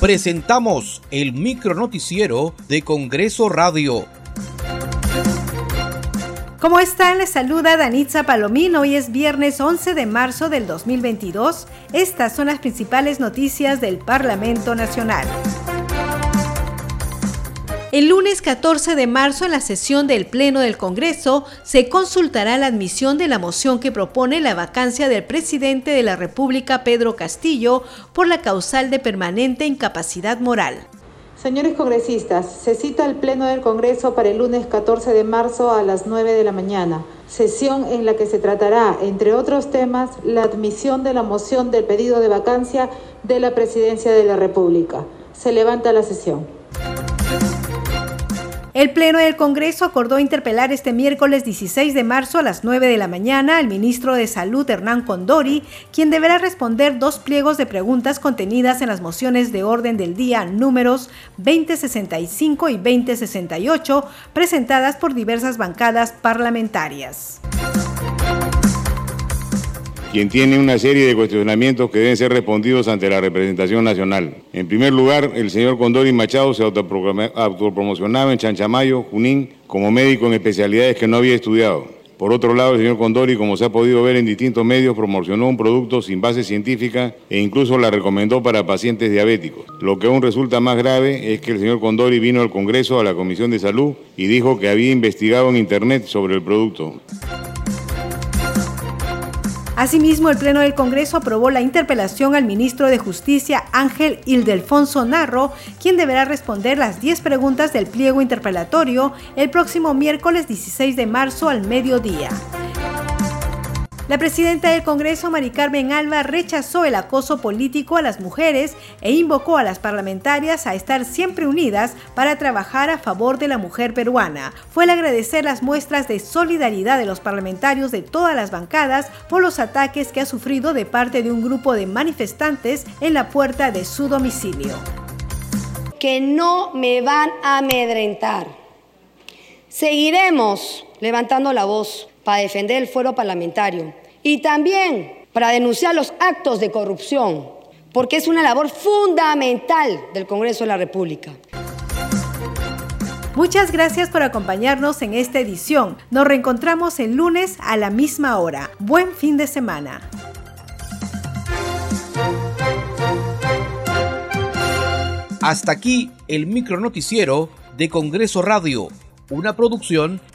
presentamos el micronoticiero de Congreso Radio. ¿Cómo están? Les saluda Danitza Palomín. Hoy es viernes 11 de marzo del 2022. Estas son las principales noticias del Parlamento Nacional. El lunes 14 de marzo, en la sesión del Pleno del Congreso, se consultará la admisión de la moción que propone la vacancia del presidente de la República, Pedro Castillo, por la causal de permanente incapacidad moral. Señores congresistas, se cita el Pleno del Congreso para el lunes 14 de marzo a las 9 de la mañana, sesión en la que se tratará, entre otros temas, la admisión de la moción del pedido de vacancia de la Presidencia de la República. Se levanta la sesión. El Pleno del Congreso acordó interpelar este miércoles 16 de marzo a las 9 de la mañana al ministro de Salud Hernán Condori, quien deberá responder dos pliegos de preguntas contenidas en las mociones de orden del día números 2065 y 2068 presentadas por diversas bancadas parlamentarias quien tiene una serie de cuestionamientos que deben ser respondidos ante la representación nacional. En primer lugar, el señor Condori Machado se autopromocionaba en Chanchamayo, Junín, como médico en especialidades que no había estudiado. Por otro lado, el señor Condori, como se ha podido ver en distintos medios, promocionó un producto sin base científica e incluso la recomendó para pacientes diabéticos. Lo que aún resulta más grave es que el señor Condori vino al Congreso, a la Comisión de Salud, y dijo que había investigado en Internet sobre el producto. Asimismo, el Pleno del Congreso aprobó la interpelación al ministro de Justicia Ángel Ildefonso Narro, quien deberá responder las 10 preguntas del pliego interpelatorio el próximo miércoles 16 de marzo al mediodía. La presidenta del Congreso, Mari Carmen Alba, rechazó el acoso político a las mujeres e invocó a las parlamentarias a estar siempre unidas para trabajar a favor de la mujer peruana. Fue el agradecer las muestras de solidaridad de los parlamentarios de todas las bancadas por los ataques que ha sufrido de parte de un grupo de manifestantes en la puerta de su domicilio. Que no me van a amedrentar. Seguiremos levantando la voz para defender el fuero parlamentario y también para denunciar los actos de corrupción, porque es una labor fundamental del Congreso de la República. Muchas gracias por acompañarnos en esta edición. Nos reencontramos el lunes a la misma hora. Buen fin de semana. Hasta aquí el micronoticiero de Congreso Radio, una producción